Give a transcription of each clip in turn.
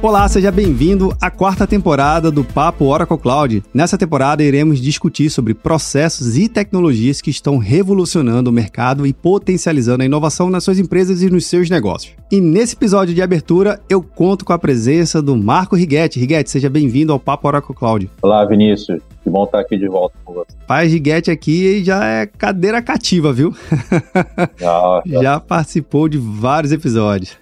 Olá, seja bem-vindo à quarta temporada do Papo Oracle Cloud. Nessa temporada iremos discutir sobre processos e tecnologias que estão revolucionando o mercado e potencializando a inovação nas suas empresas e nos seus negócios. E nesse episódio de abertura eu conto com a presença do Marco Righetti. Righetti, seja bem-vindo ao Papo Oracle Cloud. Olá, Vinícius. Que bom estar aqui de volta com você. Pai Righetti aqui já é cadeira cativa, viu? Já. já participou de vários episódios.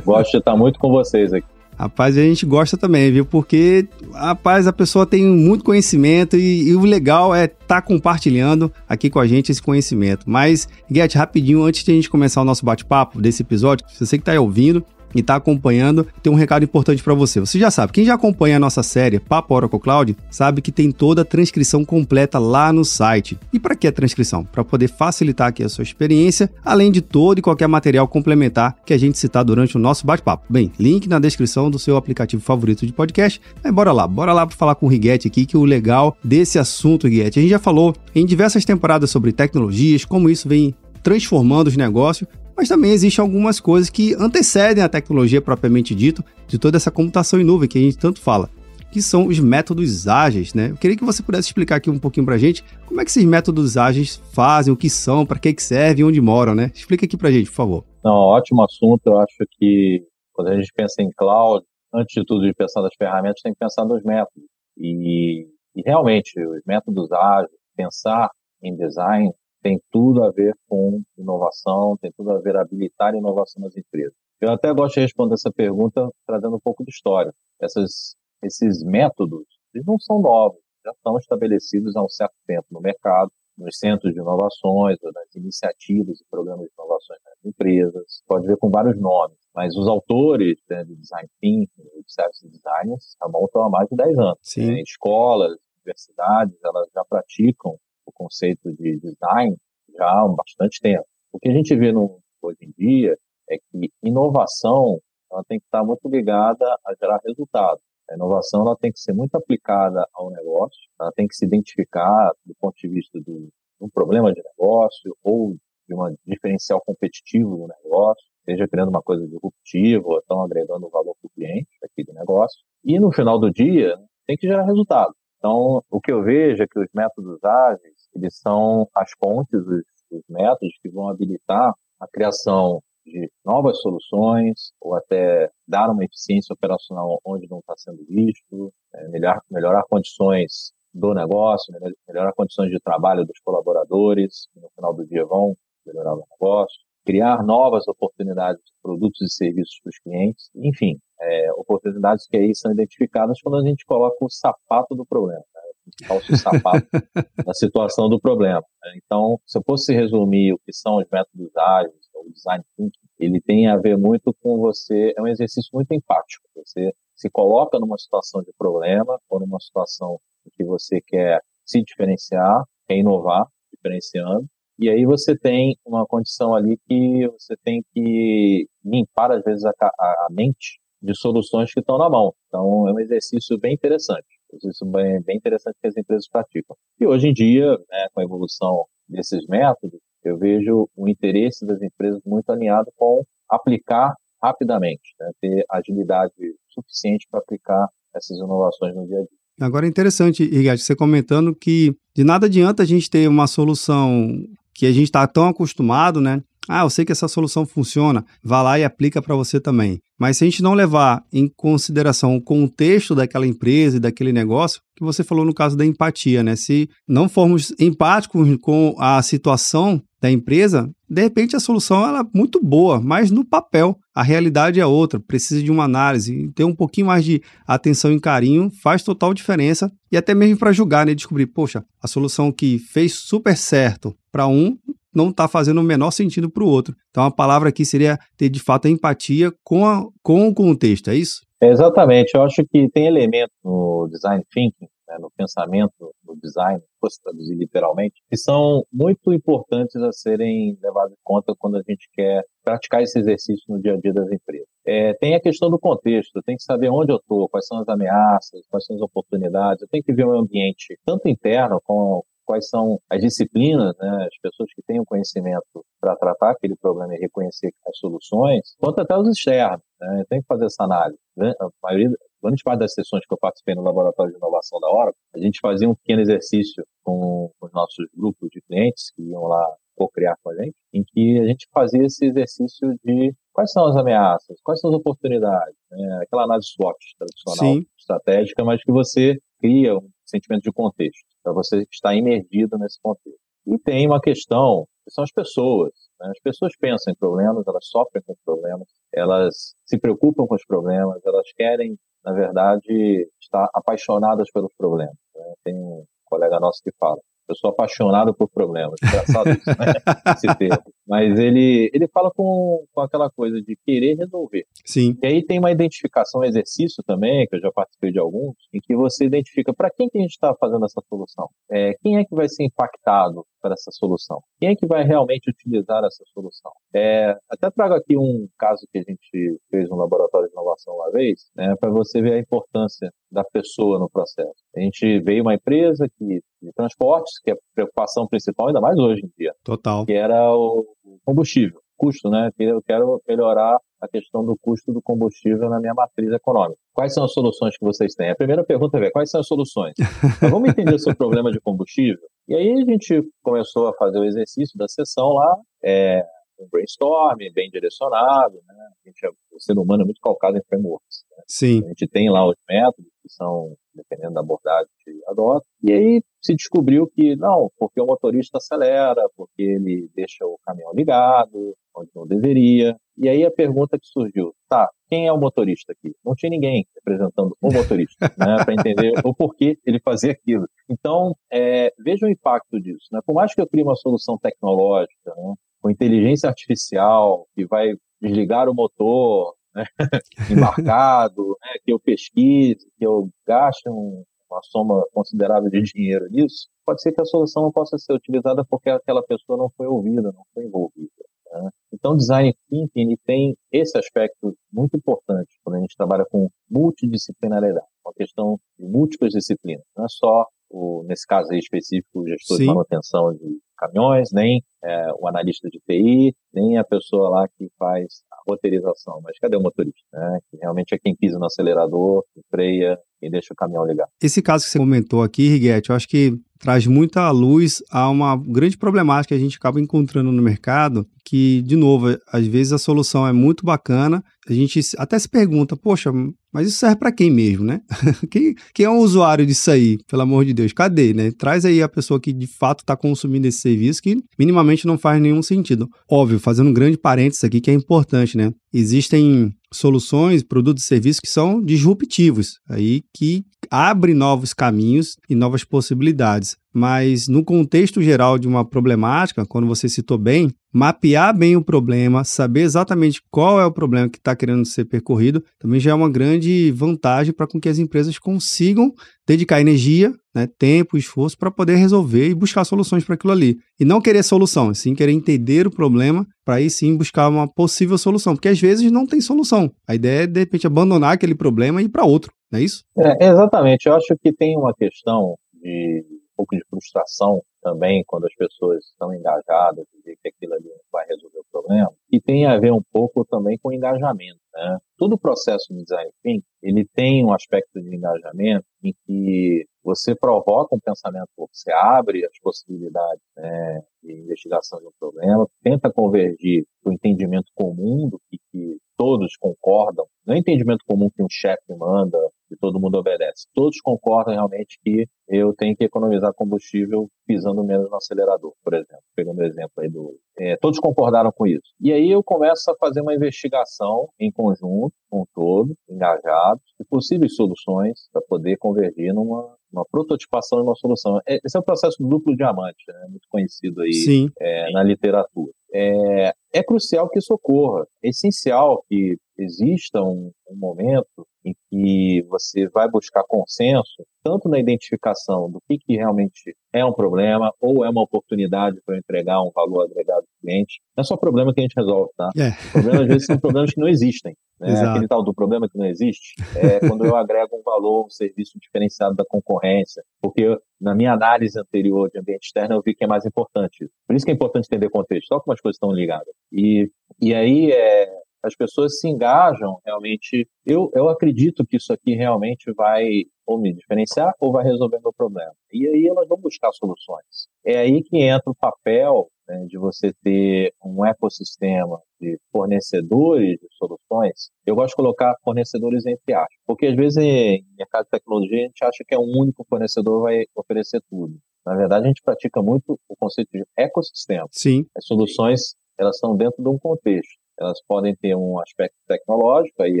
Gosto de estar muito com vocês aqui. Rapaz, a gente gosta também, viu? Porque, rapaz, a pessoa tem muito conhecimento e, e o legal é estar tá compartilhando aqui com a gente esse conhecimento. Mas, Guete, rapidinho, antes de a gente começar o nosso bate-papo desse episódio, você que está ouvindo, e está acompanhando, tem um recado importante para você. Você já sabe, quem já acompanha a nossa série Papo Oracle Cloud, sabe que tem toda a transcrição completa lá no site. E para que a transcrição? Para poder facilitar aqui a sua experiência, além de todo e qualquer material complementar que a gente citar durante o nosso bate-papo. Bem, link na descrição do seu aplicativo favorito de podcast. Mas bora lá, bora lá para falar com o Riguete aqui, que o legal desse assunto, Riguete, a gente já falou em diversas temporadas sobre tecnologias, como isso vem transformando os negócios, mas também existem algumas coisas que antecedem a tecnologia propriamente dito, de toda essa computação em nuvem que a gente tanto fala, que são os métodos ágeis, né? Eu queria que você pudesse explicar aqui um pouquinho para a gente como é que esses métodos ágeis fazem, o que são, para que, que servem onde moram, né? Explica aqui para a gente, por favor. Não, ótimo assunto. Eu acho que quando a gente pensa em cloud, antes de tudo de pensar nas ferramentas, tem que pensar nos métodos. E, e realmente, os métodos ágeis, pensar em design, tem tudo a ver com inovação, tem tudo a ver habilitar inovação nas empresas. Eu até gosto de responder essa pergunta trazendo um pouco de história. Essas, esses métodos, eles não são novos, já estão estabelecidos há um certo tempo no mercado, nos centros de inovações, nas iniciativas e programas de inovações nas empresas. Pode ver com vários nomes, mas os autores né, do design thinking, de service designers, remontam há mais de 10 anos. Né? Escolas, universidades, elas já praticam conceito de design já há bastante tempo. O que a gente vê no, hoje em dia é que inovação ela tem que estar muito ligada a gerar resultados. A inovação ela tem que ser muito aplicada ao negócio, ela tem que se identificar do ponto de vista de um problema de negócio ou de um diferencial competitivo do negócio, seja criando uma coisa disruptiva ou então agregando valor para o cliente aqui do negócio. E no final do dia, tem que gerar resultado. Então, o que eu vejo é que os métodos ágeis, eles são as pontes, os, os métodos que vão habilitar a criação de novas soluções ou até dar uma eficiência operacional onde não está sendo visto, é, melhor, melhorar condições do negócio, melhorar condições de trabalho dos colaboradores, que no final do dia vão melhorar o negócio, criar novas oportunidades de produtos e serviços para os clientes, enfim, é, oportunidades que aí são identificadas quando a gente coloca o sapato do problema, né? Calça o sapato na situação do problema. Né? Então, se eu fosse resumir o que são os métodos ágeis, o design thinking, ele tem a ver muito com você, é um exercício muito empático. Você se coloca numa situação de problema ou numa situação em que você quer se diferenciar, quer inovar, diferenciando, e aí você tem uma condição ali que você tem que limpar, às vezes, a, a, a mente de soluções que estão na mão. Então, é um exercício bem interessante. Um exercício bem, interessante que as empresas praticam. E hoje em dia, né, com a evolução desses métodos, eu vejo o interesse das empresas muito alinhado com aplicar rapidamente, né, ter agilidade suficiente para aplicar essas inovações no dia a dia. Agora é interessante, Rigatti, você comentando que de nada adianta a gente ter uma solução que a gente está tão acostumado, né? Ah, eu sei que essa solução funciona, vá lá e aplica para você também. Mas se a gente não levar em consideração o contexto daquela empresa e daquele negócio, que você falou no caso da empatia, né? Se não formos empáticos com a situação da empresa, de repente a solução ela é muito boa, mas no papel a realidade é outra, precisa de uma análise, ter um pouquinho mais de atenção e carinho faz total diferença e até mesmo para julgar, né, descobrir, poxa, a solução que fez super certo para um não está fazendo o menor sentido para o outro. Então a palavra aqui seria ter de fato a empatia com, a, com o contexto, é isso? É exatamente, eu acho que tem elementos no design thinking né, no pensamento, no design, fosse traduzir literalmente, que são muito importantes a serem levados em conta quando a gente quer praticar esse exercício no dia a dia das empresas. É, tem a questão do contexto, tem que saber onde eu estou, quais são as ameaças, quais são as oportunidades, eu tenho que ver o meu ambiente, tanto interno como quais são as disciplinas, né, as pessoas que têm o conhecimento para tratar aquele problema e reconhecer as soluções, quanto até os externos. Né? Tem que fazer essa análise. Né? A maioria, grande parte das sessões que eu participei no laboratório de inovação da Oracle, a gente fazia um pequeno exercício com os nossos grupos de clientes que iam lá co-criar com a gente, em que a gente fazia esse exercício de quais são as ameaças, quais são as oportunidades, né? aquela análise SWOT tradicional, Sim. estratégica, mas que você cria um sentimento de contexto, para você estar imergido nesse contexto. E tem uma questão, que são as pessoas. Né? As pessoas pensam em problemas, elas sofrem com os problemas, elas se preocupam com os problemas, elas querem, na verdade, estar apaixonadas pelos problemas. Né? Tem um colega nosso que fala, eu sou apaixonado por problemas. Engraçado isso, né? Esse termo. Mas ele, ele fala com, com aquela coisa de querer resolver. Sim. E aí tem uma identificação, um exercício também, que eu já participei de alguns, em que você identifica para quem que a gente está fazendo essa solução. É, quem é que vai ser impactado por essa solução? Quem é que vai realmente utilizar essa solução? É, até trago aqui um caso que a gente fez no laboratório de inovação uma vez, né, para você ver a importância da pessoa no processo. A gente veio uma empresa que, de transportes, que é a preocupação principal, ainda mais hoje em dia. Total. Que era o combustível, custo, né? Eu quero melhorar a questão do custo do combustível na minha matriz econômica. Quais são as soluções que vocês têm? A primeira pergunta é quais são as soluções? Então, vamos entender o seu problema de combustível? E aí a gente começou a fazer o exercício da sessão lá, é, um brainstorming bem direcionado, né? A gente é, o ser humano é muito calcado em frameworks. Né? Sim. A gente tem lá os métodos que são, dependendo da abordagem que adota, e aí se descobriu que não, porque o motorista acelera, porque ele deixa o caminhão ligado, onde não deveria. E aí a pergunta que surgiu, tá, quem é o motorista aqui? Não tinha ninguém representando o motorista, né, para entender o porquê ele fazia aquilo. Então, é, veja o impacto disso. Né? Por mais que eu crie uma solução tecnológica, né, com inteligência artificial, que vai desligar o motor né, embarcado, que eu pesquise, que eu gaste um, uma soma considerável de dinheiro nisso, pode ser que a solução não possa ser utilizada porque aquela pessoa não foi ouvida, não foi envolvida. Né? Então, design thinking tem esse aspecto muito importante quando a gente trabalha com multidisciplinaridade, uma questão de múltiplas disciplinas, não é só o, nesse caso aí específico, o gestor Sim. de manutenção de caminhões, nem é, o analista de TI, nem a pessoa lá que faz roteirização. Mas cadê o motorista? Né? Que realmente é quem pisa no acelerador, freia e deixa o caminhão ligado. Esse caso que você comentou aqui, Riguete, eu acho que traz muita luz a uma grande problemática que a gente acaba encontrando no mercado, que, de novo, às vezes a solução é muito bacana, a gente até se pergunta, poxa, mas isso serve para quem mesmo, né? quem, quem é o usuário disso aí, pelo amor de Deus? Cadê, né? Traz aí a pessoa que de fato está consumindo esse serviço que minimamente não faz nenhum sentido. Óbvio, fazendo um grande parênteses aqui que é importante, né? Existem soluções, produtos e serviços que são disruptivos, aí que abrem novos caminhos e novas possibilidades. Mas no contexto geral de uma problemática, quando você citou bem, mapear bem o problema, saber exatamente qual é o problema que está querendo ser percorrido, também já é uma grande vantagem para que as empresas consigam dedicar energia, né, tempo, esforço para poder resolver e buscar soluções para aquilo ali. E não querer solução, sim querer entender o problema para aí sim buscar uma possível solução, porque às vezes não tem solução. A ideia é de repente abandonar aquele problema e ir para outro, não é isso? É, exatamente. Eu acho que tem uma questão de pouco de frustração também quando as pessoas estão engajadas ver que aquilo ali vai resolver o problema. E tem a ver um pouco também com engajamento. Né? Todo o processo de design thinking, ele tem um aspecto de engajamento em que você provoca um pensamento, você abre as possibilidades né, de investigação de um problema, tenta convergir o entendimento comum do que, que todos concordam, não é entendimento comum que um chefe manda e todo mundo obedece. Todos concordam realmente que eu tenho que economizar combustível pisando menos no acelerador, por exemplo. Pegando o exemplo aí do. É, todos concordaram com isso. E aí eu começo a fazer uma investigação em conjunto, com todos, engajados, de possíveis soluções para poder convergir numa, uma prototipação de uma solução. É, esse é o processo do duplo diamante, né? muito conhecido aí é, na literatura. É, é crucial que isso ocorra. É essencial que exista um, um, momento em que você vai buscar consenso, tanto na identificação do que, que realmente é um problema ou é uma oportunidade para entregar um valor agregado ao cliente. Não é só problema que a gente resolve, tá? É. Problemas, às vezes, são problemas que não existem. Né? Aquele tal do problema que não existe é quando eu agrego um valor, um serviço diferenciado da concorrência. Porque na minha análise anterior de ambiente externo, eu vi que é mais importante. Por isso que é importante entender contexto. Só como as coisas estão ligadas. E, e aí, é, as pessoas se engajam realmente. Eu, eu acredito que isso aqui realmente vai ou me diferenciar ou vai resolver meu problema. E aí elas vão buscar soluções. É aí que entra o papel né, de você ter um ecossistema de fornecedores de soluções. Eu gosto de colocar fornecedores entre aspas, porque às vezes em mercado de tecnologia a gente acha que é um único fornecedor vai oferecer tudo. Na verdade, a gente pratica muito o conceito de ecossistema. Sim. As soluções elas estão dentro de um contexto. Elas podem ter um aspecto tecnológico, aí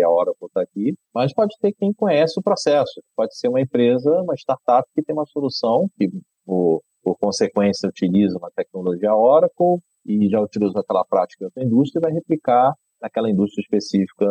a Oracle está aqui, mas pode ter quem conhece o processo. Pode ser uma empresa, uma startup que tem uma solução que, por, por consequência, utiliza uma tecnologia Oracle e já utiliza aquela prática em outra indústria e vai replicar naquela indústria específica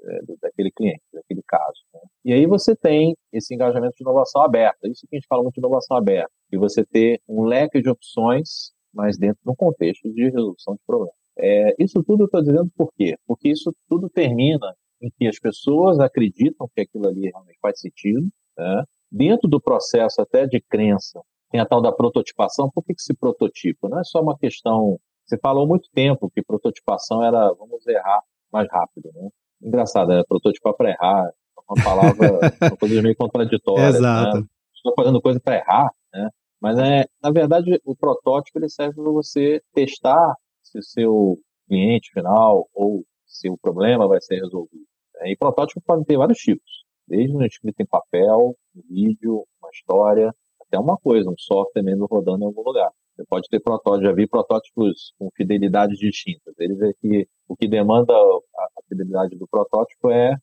é, daquele cliente, daquele caso. Né? E aí você tem esse engajamento de inovação aberta. Isso que a gente fala muito de inovação aberta. E você ter um leque de opções, mas dentro de um contexto de resolução de problemas. É, isso tudo eu estou dizendo por quê? Porque isso tudo termina em que as pessoas acreditam que aquilo ali realmente faz sentido. Né? Dentro do processo até de crença, tem a tal da prototipação. Por que, que se prototipa? Não é só uma questão. Você falou muito tempo que prototipação era vamos errar mais rápido. Né? Engraçado, é prototipar para errar. Uma palavra, uma coisa meio contraditória. Né? Exato. Né? Estou fazendo coisa para errar, né? Mas é, na verdade, o protótipo ele serve para você testar se o seu cliente final ou se o problema vai ser resolvido. E protótipos podem ter vários tipos, desde um escrito em papel, um vídeo, uma história, até uma coisa, um software mesmo rodando em algum lugar. Você pode ter protótipos, já vi protótipos com fidelidades distintas. Eles é que o que demanda a, fidelidade do protótipo é,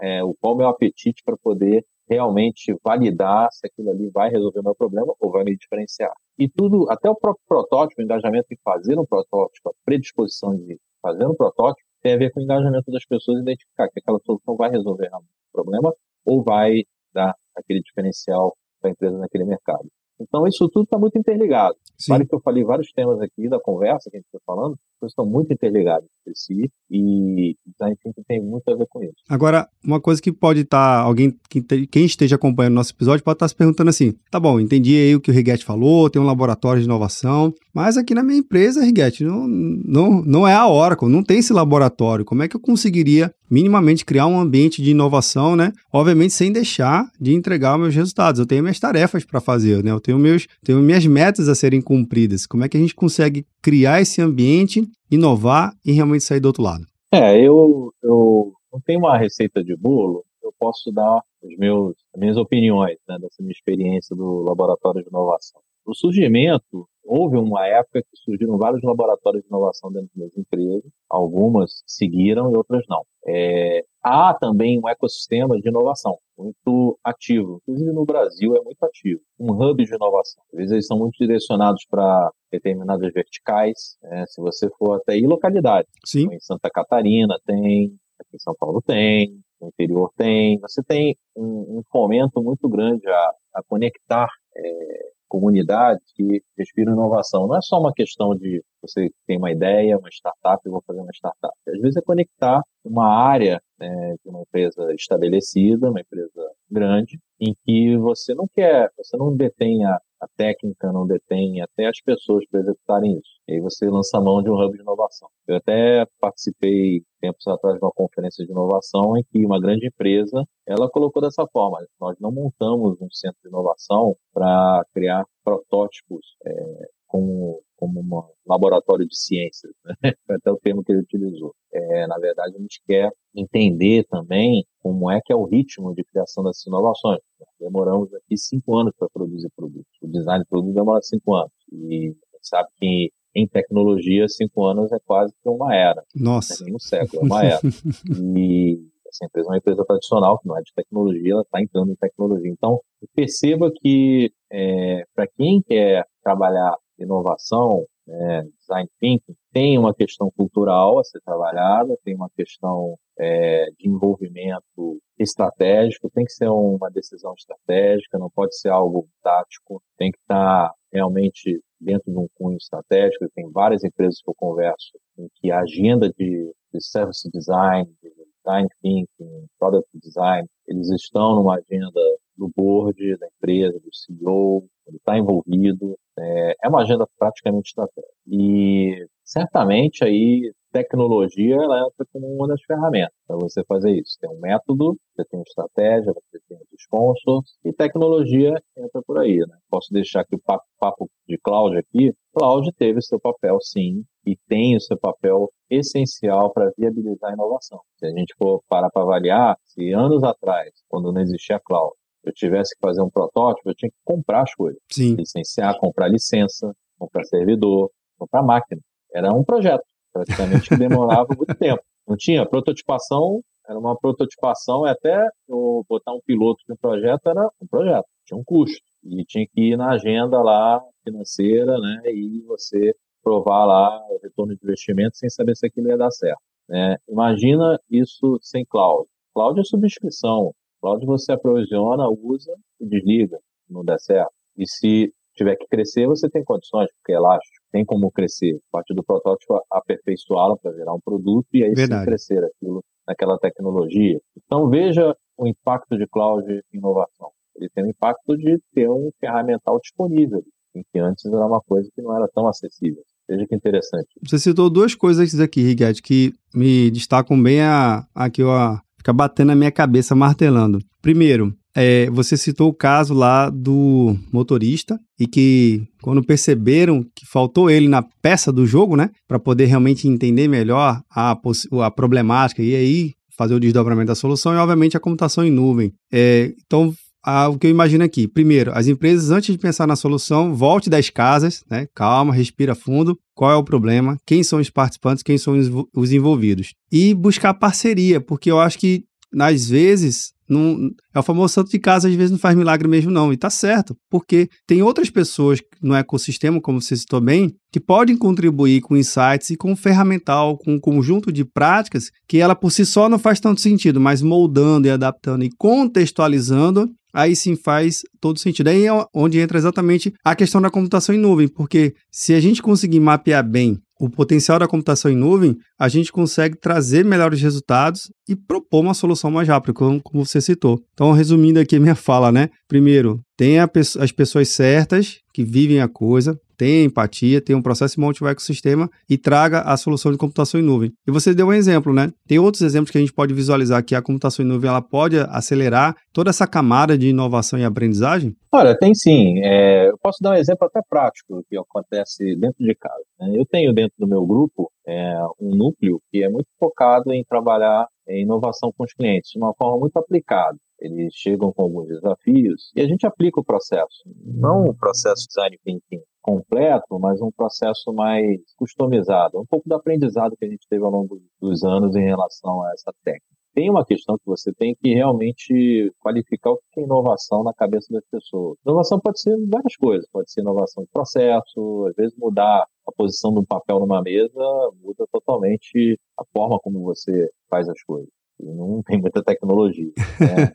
é o qual é o meu apetite para poder realmente validar se aquilo ali vai resolver meu problema ou vai me diferenciar. E tudo, até o próprio protótipo, o engajamento em fazer um protótipo, a predisposição de fazer um protótipo, tem a ver com o engajamento das pessoas identificar que aquela solução vai resolver o problema ou vai dar aquele diferencial para a empresa naquele mercado. Então, isso tudo está muito interligado. Sim. Claro que eu falei vários temas aqui da conversa que a gente está falando, coisas estão muito interligadas entre si e design thinking tem muito a ver com isso. Agora, uma coisa que pode estar, tá, alguém, que, quem esteja acompanhando o nosso episódio pode estar tá se perguntando assim, tá bom, entendi aí o que o Riguete falou, tem um laboratório de inovação, mas aqui na minha empresa, Riguete, não, não, não é a Oracle, não tem esse laboratório, como é que eu conseguiria minimamente criar um ambiente de inovação, né? Obviamente sem deixar de entregar meus resultados. Eu tenho minhas tarefas para fazer, né? Eu tenho meus, tenho minhas metas a serem cumpridas. Como é que a gente consegue criar esse ambiente, inovar e realmente sair do outro lado? É, eu, eu não tenho uma receita de bolo, eu posso dar os meus, as minhas opiniões né, dessa minha experiência do laboratório de inovação. O surgimento, houve uma época que surgiram vários laboratórios de inovação dentro das empresas, algumas seguiram e outras não. É, há também um ecossistema de inovação muito ativo, inclusive no Brasil é muito ativo, um hub de inovação. Às vezes eles são muito direcionados para determinadas verticais, né? se você for até aí localidade. Sim. Em Santa Catarina tem, aqui em São Paulo tem, no interior tem. Você tem um, um fomento muito grande a, a conectar é, comunidades que respiram inovação. Não é só uma questão de você tem uma ideia, uma startup, eu vou fazer uma startup. Às vezes é conectar uma área né, de uma empresa estabelecida, uma empresa grande, em que você não quer, você não detém a, a técnica, não detém até as pessoas para executarem isso. E aí você lança a mão de um hub de inovação. Eu até participei tempos atrás de uma conferência de inovação em que uma grande empresa, ela colocou dessa forma, nós não montamos um centro de inovação para criar protótipos é, como, como um laboratório de ciências, né? foi até o termo que ele utilizou. É, na verdade, a gente quer entender também como é que é o ritmo de criação dessas inovações. Demoramos aqui cinco anos para produzir produtos. O design de produto demora cinco anos. E a gente sabe que em tecnologia, cinco anos é quase que uma era. Nossa. Não é nem um século, é uma era. e essa empresa é uma empresa tradicional, que não é de tecnologia, ela está entrando em tecnologia. Então, perceba que é, para quem quer trabalhar inovação, é, design thinking, tem uma questão cultural a ser trabalhada, tem uma questão é, de envolvimento estratégico, tem que ser uma decisão estratégica, não pode ser algo tático, tem que estar realmente dentro de um cunho estratégico. Tem várias empresas que eu converso em que a agenda de, de service design, de design thinking, product design, eles estão numa agenda do board da empresa, do CEO, ele está envolvido. É, é uma agenda praticamente estratégica. E certamente aí tecnologia ela entra como uma das ferramentas para você fazer isso. Tem um método, você tem estratégia, você tem os sponsors e tecnologia entra por aí. Né? Posso deixar aqui o papo, papo de cloud aqui. Cloud teve seu papel sim e tem o seu papel essencial para viabilizar a inovação. Se a gente for parar para avaliar, se anos atrás, quando não existia cloud, eu tivesse que fazer um protótipo, eu tinha que comprar as coisas. Sim. Licenciar, comprar licença, comprar servidor, comprar máquina. Era um projeto, praticamente, que demorava muito tempo. Não tinha prototipação, era uma prototipação, até eu botar um piloto de um projeto era um projeto, tinha um custo. E tinha que ir na agenda lá financeira, né, e você provar lá o retorno de investimento sem saber se aquilo ia dar certo. Né? Imagina isso sem cloud. Cloud é subscrição. Cloud você aprovisiona, usa e desliga, não der certo. E se tiver que crescer, você tem condições, porque é elástico, tem como crescer. A partir do protótipo, aperfeiçoá-lo para virar um produto e aí sim crescer aquilo naquela tecnologia. Então veja o impacto de cloud em inovação. Ele tem o impacto de ter um ferramental disponível, em que antes era uma coisa que não era tão acessível. Veja que interessante. Você citou duas coisas aqui, Riguete, que me destacam bem a, a que eu a, fica batendo na minha cabeça, martelando. Primeiro, é, você citou o caso lá do motorista e que quando perceberam que faltou ele na peça do jogo, né, para poder realmente entender melhor a, a problemática e aí fazer o desdobramento da solução e obviamente a computação em nuvem. É, então ah, o que eu imagino aqui. Primeiro, as empresas, antes de pensar na solução, volte das casas, né? Calma, respira fundo. Qual é o problema? Quem são os participantes? Quem são os envolvidos? E buscar parceria, porque eu acho que, às vezes, não, é o famoso santo de casa, às vezes não faz milagre mesmo, não. E tá certo, porque tem outras pessoas no ecossistema, como você citou bem, que podem contribuir com insights e com ferramental, com um conjunto de práticas que ela por si só não faz tanto sentido, mas moldando e adaptando e contextualizando, aí sim faz todo sentido. Aí é onde entra exatamente a questão da computação em nuvem, porque se a gente conseguir mapear bem o potencial da computação em nuvem, a gente consegue trazer melhores resultados e propor uma solução mais rápida, como, você citou. Então, resumindo aqui minha fala, né? Primeiro, tenha as pessoas certas que vivem a coisa, tenha empatia, tenha um processo e monte o ecossistema e traga a solução de computação em nuvem. E você deu um exemplo, né? Tem outros exemplos que a gente pode visualizar que a computação em nuvem ela pode acelerar toda essa camada de inovação e aprendizagem? Olha, tem sim. É, eu posso dar um exemplo até prático que acontece dentro de casa. Né? Eu tenho dentro do meu grupo é, um núcleo que é muito focado em trabalhar em inovação com os clientes de uma forma muito aplicada. Eles chegam com alguns desafios e a gente aplica o processo. Não o processo design thinking completo, mas um processo mais customizado. Um pouco do aprendizado que a gente teve ao longo dos anos em relação a essa técnica. Tem uma questão que você tem que realmente qualificar o que é inovação na cabeça das pessoas. Inovação pode ser várias coisas, pode ser inovação de processo, às vezes mudar a posição de um papel numa mesa muda totalmente a forma como você faz as coisas não tem muita tecnologia. Né?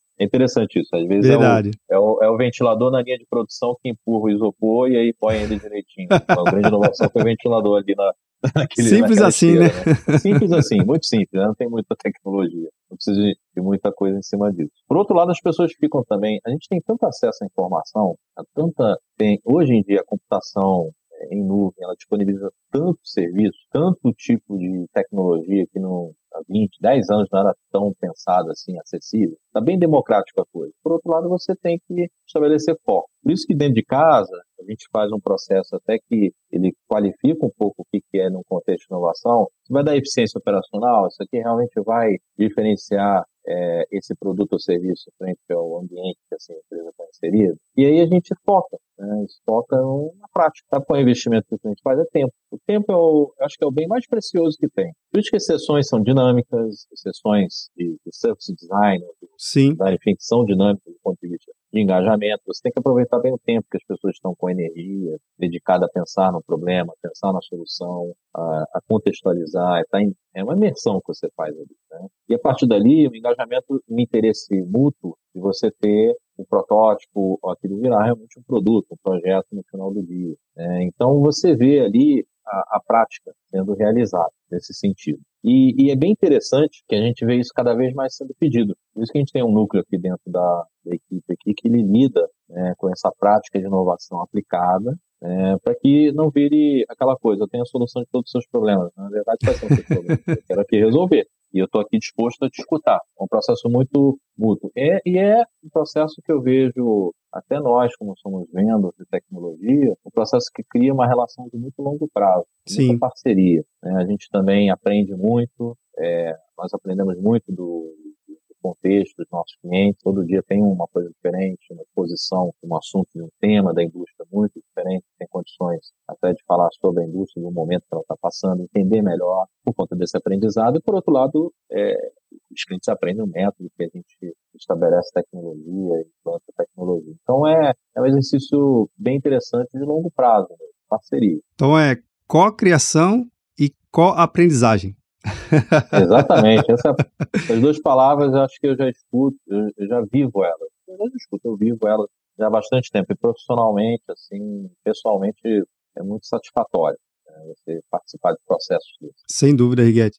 É interessante isso. Às vezes é o, é o, é, o, ventilador na linha de produção que empurra o isopor e aí põe ele direitinho. A grande inovação foi o ventilador ali na, naquele, Simples assim, né? né? Simples assim, muito simples, né? não tem muita tecnologia. Não precisa de, de, muita coisa em cima disso. Por outro lado, as pessoas ficam também. A gente tem tanto acesso à informação, a tanta. Tem, hoje em dia, a computação em nuvem, ela disponibiliza tanto serviço, tanto tipo de tecnologia que não, há 20, 10 anos não era tão pensado assim, acessível. Está bem democrático a coisa. Por outro lado, você tem que estabelecer foco. Por isso que dentro de casa, a gente faz um processo até que ele qualifica um pouco o que é no contexto de inovação. Isso vai dar eficiência operacional, isso aqui realmente vai diferenciar é, esse produto ou serviço frente ao ambiente que essa empresa está inserida. E aí a gente foca, né? A gente foca na prática. Sabe qual é o investimento que a gente faz? É tempo. O tempo é o, acho que é o bem mais precioso que tem. Por isso que as sessões são dinâmicas, as sessões de, de service design, Sim. Design, são dinâmicas do ponto de vista de engajamento. Você tem que aproveitar bem o tempo que as pessoas estão com energia, dedicada a pensar no problema, pensar na solução, a, a contextualizar. É, tá em, é uma imersão que você faz ali. Né? E a partir dali, o engajamento, o interesse mútuo de você ter um protótipo, aquilo virar realmente um produto, um projeto no final do dia. Né? Então, você vê ali a, a, prática sendo realizada nesse sentido. E, e, é bem interessante que a gente vê isso cada vez mais sendo pedido. Por isso que a gente tem um núcleo aqui dentro da, da equipe aqui que lida né, com essa prática de inovação aplicada é, para que não vire aquela coisa, eu tenho a solução de todos os seus problemas. Na verdade, quais são os seus problemas? Eu quero aqui resolver. E eu estou aqui disposto a te escutar. É um processo muito mútuo. É, e é um processo que eu vejo, até nós, como somos vendas de tecnologia, um processo que cria uma relação de muito longo prazo, Sim. muita parceria. Né? A gente também aprende muito, é, nós aprendemos muito do, contexto dos nossos clientes. Todo dia tem uma coisa diferente, uma exposição, um assunto de um tema da indústria muito diferente, tem condições até de falar sobre a indústria no momento que ela está passando, entender melhor por conta desse aprendizado. E, por outro lado, é, os clientes aprendem o método que a gente estabelece tecnologia e planta tecnologia. Então, é, é um exercício bem interessante de longo prazo, né? parceria. Então, é co-criação e co-aprendizagem. Exatamente. Essa, essas duas palavras eu acho que eu já escuto, eu já vivo elas. Eu não escuto, eu vivo elas já há bastante tempo. E profissionalmente, assim, pessoalmente, é muito satisfatório né, você participar de processos desses. Sem dúvida, Riguete.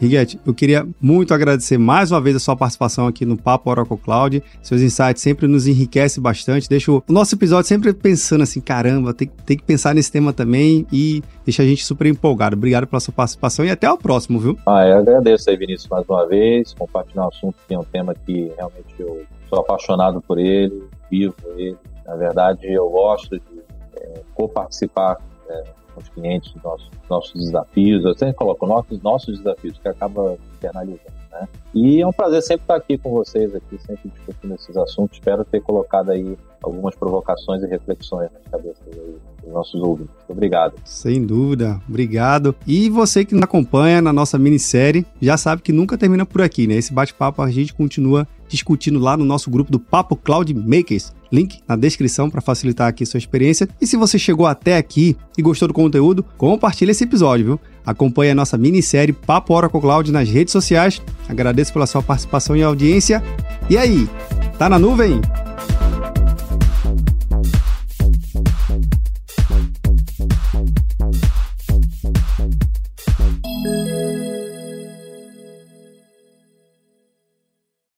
Riguete, eu queria muito agradecer mais uma vez a sua participação aqui no Papo Oracle Cloud. Seus insights sempre nos enriquecem bastante. Deixa o nosso episódio sempre pensando assim, caramba, tem, tem que pensar nesse tema também e deixa a gente super empolgado. Obrigado pela sua participação e até o próximo, viu? Ah, eu agradeço aí, Vinícius, mais uma vez. Compartilhar um assunto que é um tema que realmente eu sou apaixonado por ele, vivo ele. Na verdade, eu gosto de é, co-participar é, com os clientes, nossos, nossos desafios. Eu sempre coloco nossos, nossos desafios, que acaba internalizando. Né? E é um prazer sempre estar aqui com vocês, aqui, sempre discutindo esses assuntos. Espero ter colocado aí algumas provocações e reflexões nas cabeças dos nossos ouvintes. Obrigado. Sem dúvida, obrigado. E você que nos acompanha na nossa minissérie, já sabe que nunca termina por aqui, né? Esse bate-papo a gente continua discutindo lá no nosso grupo do Papo Cloud Makers. Link na descrição para facilitar aqui sua experiência. E se você chegou até aqui e gostou do conteúdo, compartilhe esse episódio, viu? Acompanhe a nossa minissérie Papo Oracle Cloud nas redes sociais. Agradeço pela sua participação e audiência. E aí, tá na nuvem?